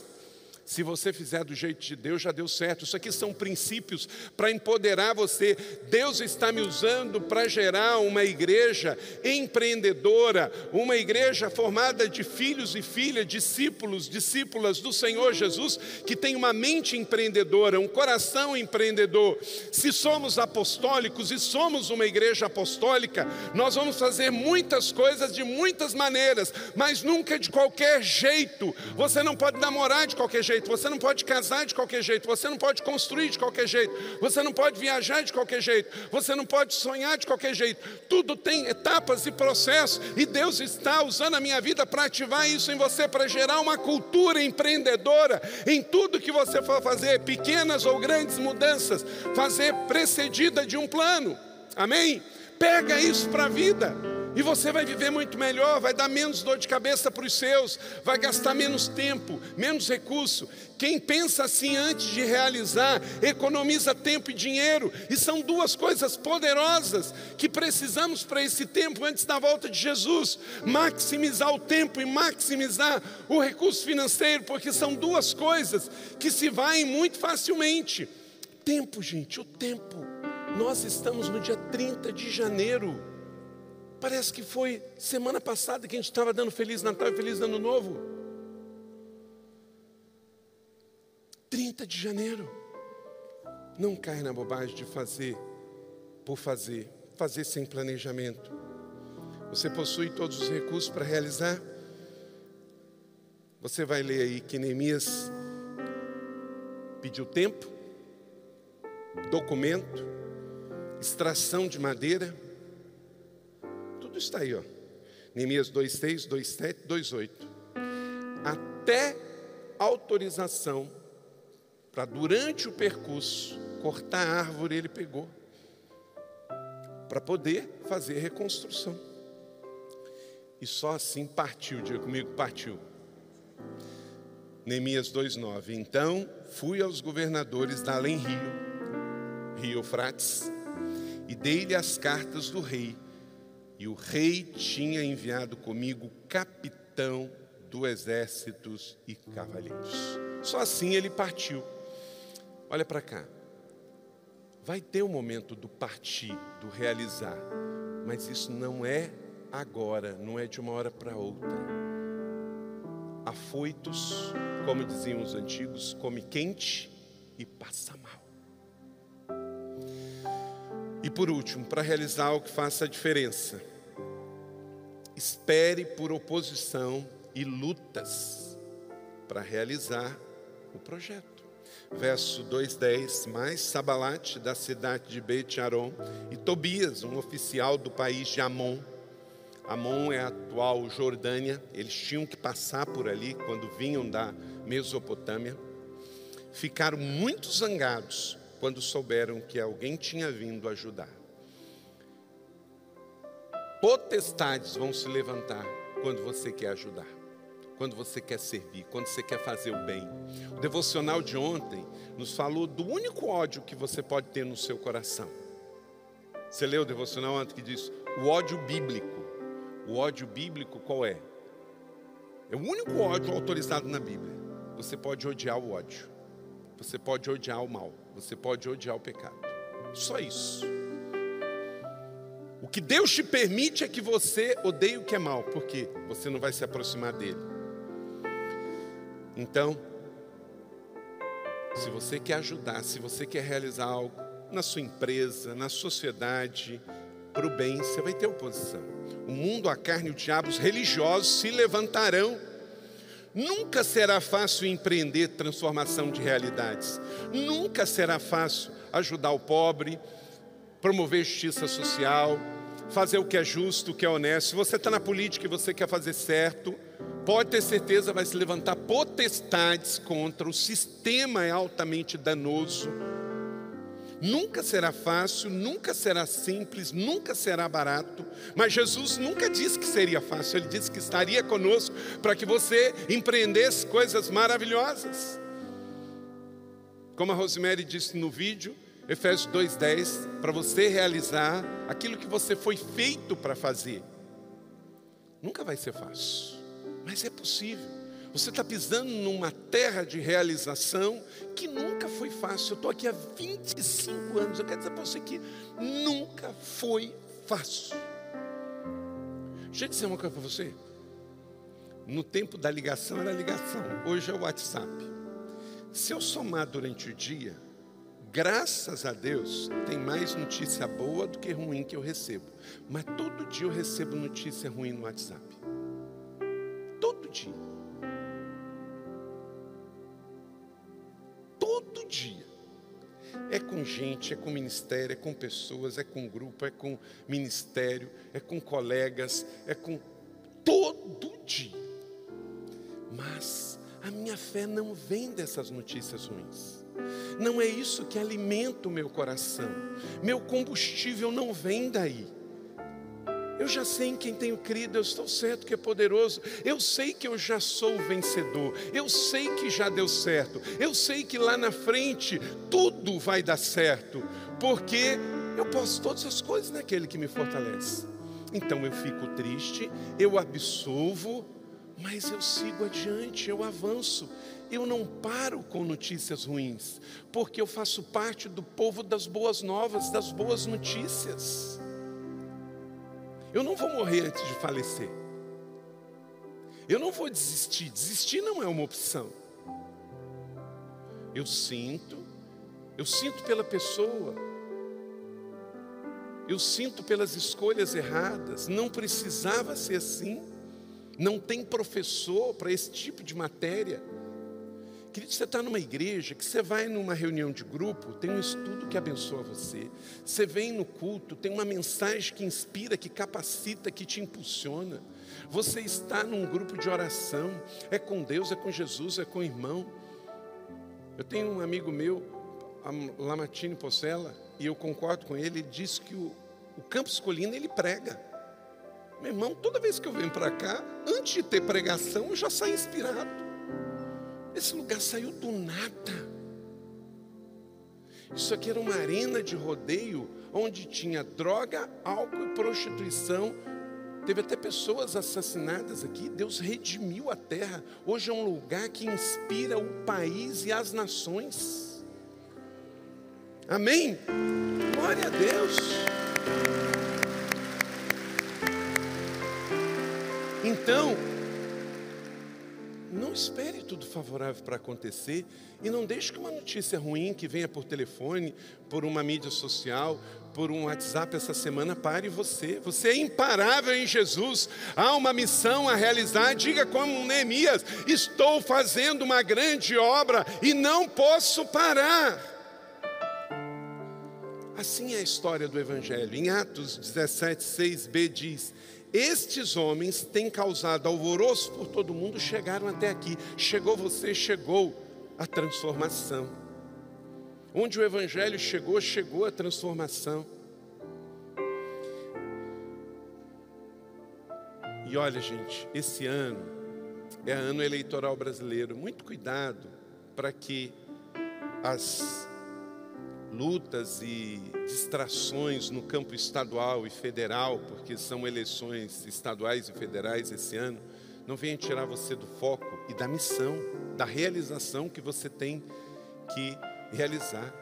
Se você fizer do jeito de Deus, já deu certo. Isso aqui são princípios para empoderar você. Deus está me usando para gerar uma igreja empreendedora, uma igreja formada de filhos e filhas, discípulos, discípulas do Senhor Jesus, que tem uma mente empreendedora, um coração empreendedor. Se somos apostólicos e somos uma igreja apostólica, nós vamos fazer muitas coisas de muitas maneiras, mas nunca de qualquer jeito. Você não pode namorar de qualquer jeito jeito, você não pode casar de qualquer jeito, você não pode construir de qualquer jeito, você não pode viajar de qualquer jeito, você não pode sonhar de qualquer jeito. Tudo tem etapas e processos, e Deus está usando a minha vida para ativar isso em você, para gerar uma cultura empreendedora em tudo que você for fazer, pequenas ou grandes mudanças, fazer precedida de um plano. Amém? Pega isso para a vida. E você vai viver muito melhor, vai dar menos dor de cabeça para os seus, vai gastar menos tempo, menos recurso. Quem pensa assim antes de realizar, economiza tempo e dinheiro, e são duas coisas poderosas que precisamos para esse tempo antes da volta de Jesus: maximizar o tempo e maximizar o recurso financeiro, porque são duas coisas que se vai muito facilmente. Tempo, gente, o tempo. Nós estamos no dia 30 de janeiro. Parece que foi semana passada que a gente estava dando Feliz Natal e Feliz Ano Novo. 30 de janeiro. Não cai na bobagem de fazer por fazer, fazer sem planejamento. Você possui todos os recursos para realizar? Você vai ler aí que Neemias pediu tempo, documento, extração de madeira, está aí, ó. Neemias 2,6, 2,7, 2,8. Até autorização para durante o percurso cortar a árvore ele pegou para poder fazer a reconstrução. E só assim partiu, diga comigo, partiu. Neemias 2,9. Então fui aos governadores da Além Rio, Rio Frates, e dei-lhe as cartas do rei e o rei tinha enviado comigo capitão do exércitos e cavalheiros. Só assim ele partiu. Olha para cá. Vai ter o um momento do partir, do realizar, mas isso não é agora, não é de uma hora para outra. Afoitos, como diziam os antigos, come quente e passa mal. E por último, para realizar o que faça a diferença, espere por oposição e lutas para realizar o projeto. Verso 2:10, mais Sabalate da cidade de Beit Aron e Tobias, um oficial do país de Amon. Amon é a atual Jordânia, eles tinham que passar por ali quando vinham da Mesopotâmia. Ficaram muito zangados quando souberam que alguém tinha vindo ajudar. Potestades vão se levantar quando você quer ajudar, quando você quer servir, quando você quer fazer o bem. O devocional de ontem nos falou do único ódio que você pode ter no seu coração. Você leu o devocional ontem que diz o ódio bíblico. O ódio bíblico qual é? É o único ódio autorizado na Bíblia. Você pode odiar o ódio. Você pode odiar o mal. Você pode odiar o pecado. Só isso. O que Deus te permite é que você odeie o que é mal, porque você não vai se aproximar dele. Então, se você quer ajudar, se você quer realizar algo na sua empresa, na sociedade, para o bem, você vai ter oposição. O mundo, a carne e o diabo, os religiosos se levantarão. Nunca será fácil empreender transformação de realidades. Nunca será fácil ajudar o pobre, promover justiça social, fazer o que é justo, o que é honesto. Se você está na política e você quer fazer certo, pode ter certeza vai se levantar potestades contra. O sistema é altamente danoso. Nunca será fácil, nunca será simples, nunca será barato. Mas Jesus nunca disse que seria fácil, ele disse que estaria conosco para que você empreendesse coisas maravilhosas. Como a Rosemary disse no vídeo, Efésios 2,10, para você realizar aquilo que você foi feito para fazer. Nunca vai ser fácil, mas é possível. Você está pisando numa terra de realização que nunca foi fácil. Eu estou aqui há 25 anos. Eu quero dizer para você que nunca foi fácil. Deixa eu dizer uma coisa para você. No tempo da ligação era ligação, hoje é o WhatsApp. Se eu somar durante o dia, graças a Deus, tem mais notícia boa do que ruim que eu recebo. Mas todo dia eu recebo notícia ruim no WhatsApp. Todo dia. Todo dia. É com gente, é com ministério, é com pessoas, é com grupo, é com ministério, é com colegas, é com todo dia. Mas a minha fé não vem dessas notícias ruins. Não é isso que alimenta o meu coração. Meu combustível não vem daí. Eu já sei em quem tenho crido, eu estou certo que é poderoso. Eu sei que eu já sou vencedor. Eu sei que já deu certo. Eu sei que lá na frente tudo vai dar certo, porque eu posso todas as coisas naquele que me fortalece. Então eu fico triste, eu absolvo, mas eu sigo adiante, eu avanço. Eu não paro com notícias ruins, porque eu faço parte do povo das boas novas, das boas notícias. Eu não vou morrer antes de falecer. Eu não vou desistir. Desistir não é uma opção. Eu sinto, eu sinto pela pessoa, eu sinto pelas escolhas erradas. Não precisava ser assim. Não tem professor para esse tipo de matéria. Querido, você está numa igreja que você vai numa reunião de grupo, tem um estudo que abençoa você. Você vem no culto, tem uma mensagem que inspira, que capacita, que te impulsiona. Você está num grupo de oração, é com Deus, é com Jesus, é com o irmão. Eu tenho um amigo meu, Lamartine Pocella, e eu concordo com ele, ele diz que o, o Campos Colina ele prega. Meu irmão, toda vez que eu venho para cá, antes de ter pregação, eu já saio inspirado. Esse lugar saiu do nada. Isso aqui era uma arena de rodeio onde tinha droga, álcool e prostituição Teve até pessoas assassinadas aqui. Deus redimiu a terra. Hoje é um lugar que inspira o país e as nações. Amém? Glória a Deus. Então, não espere tudo favorável para acontecer e não deixe que uma notícia ruim que venha por telefone, por uma mídia social, por um WhatsApp essa semana pare você. Você é imparável em Jesus. Há uma missão a realizar. Diga como Neemias: estou fazendo uma grande obra e não posso parar. Assim é a história do Evangelho. Em Atos 17, 6b diz: estes homens têm causado alvoroço por todo mundo, chegaram até aqui. Chegou você, chegou a transformação. Onde o Evangelho chegou, chegou a transformação. E olha, gente, esse ano é ano eleitoral brasileiro. Muito cuidado para que as lutas e distrações no campo estadual e federal, porque são eleições estaduais e federais esse ano, não venham tirar você do foco e da missão, da realização que você tem que realizar.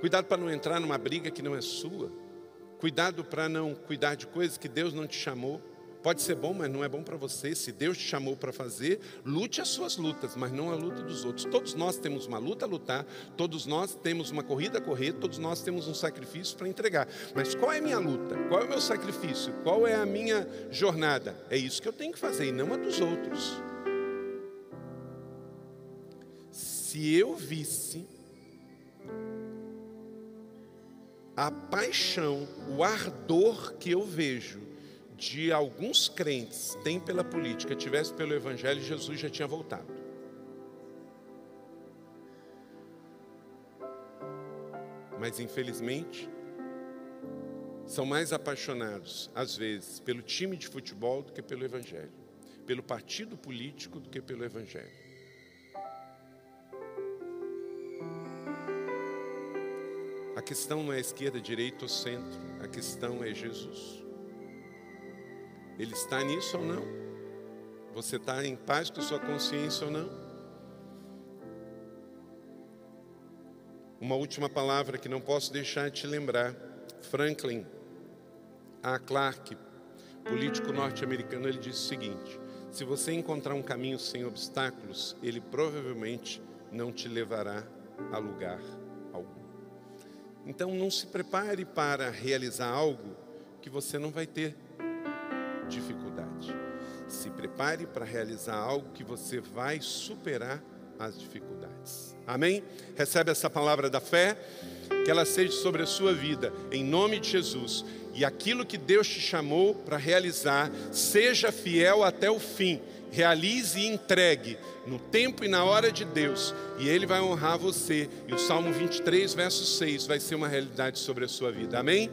Cuidado para não entrar numa briga que não é sua. Cuidado para não cuidar de coisas que Deus não te chamou. Pode ser bom, mas não é bom para você. Se Deus te chamou para fazer, lute as suas lutas, mas não a luta dos outros. Todos nós temos uma luta a lutar, todos nós temos uma corrida a correr, todos nós temos um sacrifício para entregar. Mas qual é a minha luta? Qual é o meu sacrifício? Qual é a minha jornada? É isso que eu tenho que fazer e não a dos outros. Se eu visse a paixão, o ardor que eu vejo de alguns crentes tem pela política, tivesse pelo evangelho, Jesus já tinha voltado. Mas infelizmente, são mais apaixonados, às vezes, pelo time de futebol do que pelo evangelho, pelo partido político do que pelo evangelho. A questão não é esquerda, direita ou centro, a questão é Jesus. Ele está nisso ou não? Você está em paz com sua consciência ou não? Uma última palavra que não posso deixar de te lembrar. Franklin A. Clark, político norte-americano, ele disse o seguinte: se você encontrar um caminho sem obstáculos, ele provavelmente não te levará a lugar algum. Então não se prepare para realizar algo que você não vai ter dificuldade. Se prepare para realizar algo que você vai superar as dificuldades. Amém? Recebe essa palavra da fé, que ela seja sobre a sua vida, em nome de Jesus. E aquilo que Deus te chamou para realizar, seja fiel até o fim. Realize e entregue no tempo e na hora de Deus, e Ele vai honrar você. E o Salmo 23, verso 6 vai ser uma realidade sobre a sua vida. Amém?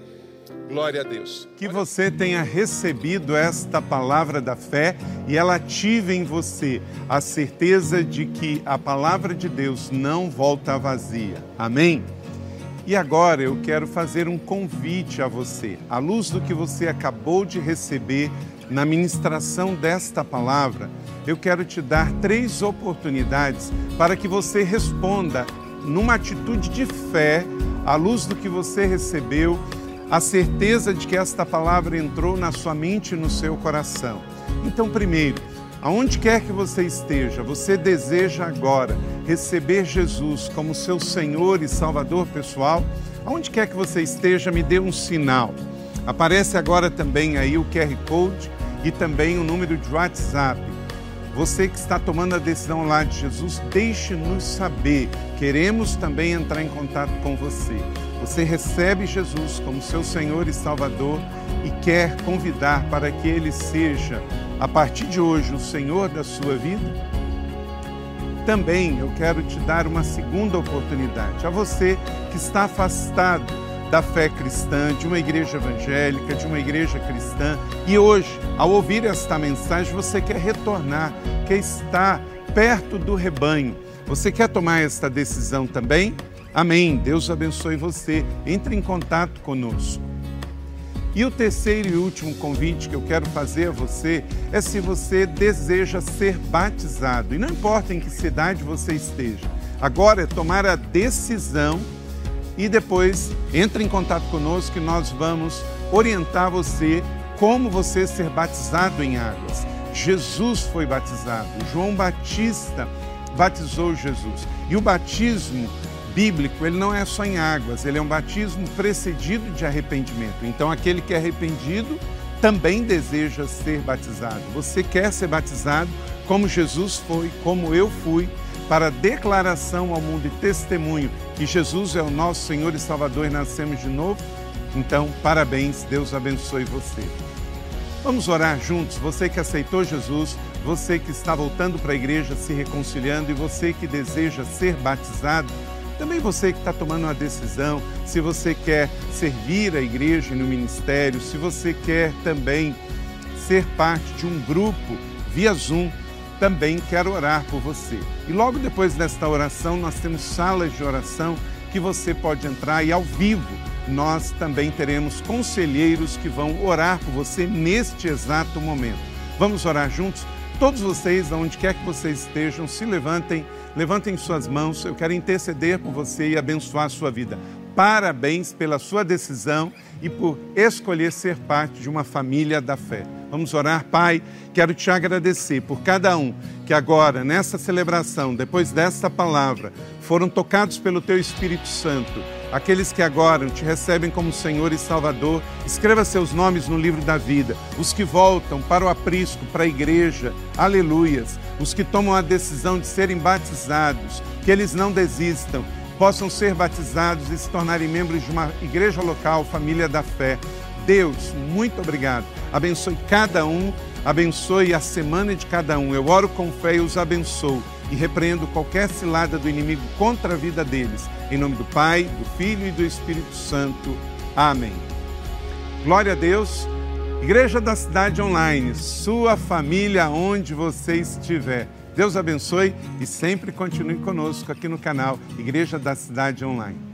Glória a Deus. Que você tenha recebido esta palavra da fé e ela ative em você a certeza de que a palavra de Deus não volta vazia. Amém? E agora eu quero fazer um convite a você, à luz do que você acabou de receber na ministração desta palavra, eu quero te dar três oportunidades para que você responda numa atitude de fé, à luz do que você recebeu a certeza de que esta palavra entrou na sua mente e no seu coração. Então, primeiro, aonde quer que você esteja, você deseja agora receber Jesus como seu Senhor e Salvador pessoal? Aonde quer que você esteja, me dê um sinal. Aparece agora também aí o QR Code e também o número de WhatsApp. Você que está tomando a decisão lá de Jesus, deixe-nos saber. Queremos também entrar em contato com você. Você recebe Jesus como seu Senhor e Salvador e quer convidar para que Ele seja, a partir de hoje, o Senhor da sua vida? Também eu quero te dar uma segunda oportunidade a você que está afastado da fé cristã, de uma igreja evangélica, de uma igreja cristã, e hoje, ao ouvir esta mensagem, você quer retornar, quer estar perto do rebanho. Você quer tomar esta decisão também? Amém. Deus abençoe você. Entre em contato conosco. E o terceiro e último convite que eu quero fazer a você é se você deseja ser batizado. E não importa em que cidade você esteja, agora é tomar a decisão e depois entre em contato conosco que nós vamos orientar você como você ser batizado em águas. Jesus foi batizado, João Batista batizou Jesus. E o batismo bíblico, ele não é só em águas, ele é um batismo precedido de arrependimento. Então, aquele que é arrependido também deseja ser batizado. Você quer ser batizado como Jesus foi, como eu fui, para declaração ao mundo e testemunho que Jesus é o nosso Senhor e Salvador e nascemos de novo? Então, parabéns, Deus abençoe você. Vamos orar juntos, você que aceitou Jesus, você que está voltando para a igreja, se reconciliando e você que deseja ser batizado. Também você que está tomando uma decisão, se você quer servir a igreja no ministério, se você quer também ser parte de um grupo via Zoom, também quero orar por você. E logo depois desta oração, nós temos salas de oração que você pode entrar e ao vivo nós também teremos conselheiros que vão orar por você neste exato momento. Vamos orar juntos? Todos vocês, aonde quer que vocês estejam, se levantem, levantem suas mãos. Eu quero interceder por você e abençoar a sua vida. Parabéns pela sua decisão e por escolher ser parte de uma família da fé. Vamos orar, Pai. Quero te agradecer por cada um que agora, nessa celebração, depois desta palavra, foram tocados pelo Teu Espírito Santo Aqueles que agora te recebem como Senhor e Salvador, escreva seus nomes no livro da vida. Os que voltam para o aprisco, para a igreja, aleluias. Os que tomam a decisão de serem batizados, que eles não desistam, possam ser batizados e se tornarem membros de uma igreja local, família da fé. Deus, muito obrigado. Abençoe cada um, abençoe a semana de cada um. Eu oro com fé e os abençoo e repreendo qualquer cilada do inimigo contra a vida deles. Em nome do Pai, do Filho e do Espírito Santo. Amém. Glória a Deus. Igreja da Cidade Online, sua família onde você estiver. Deus abençoe e sempre continue conosco aqui no canal Igreja da Cidade Online.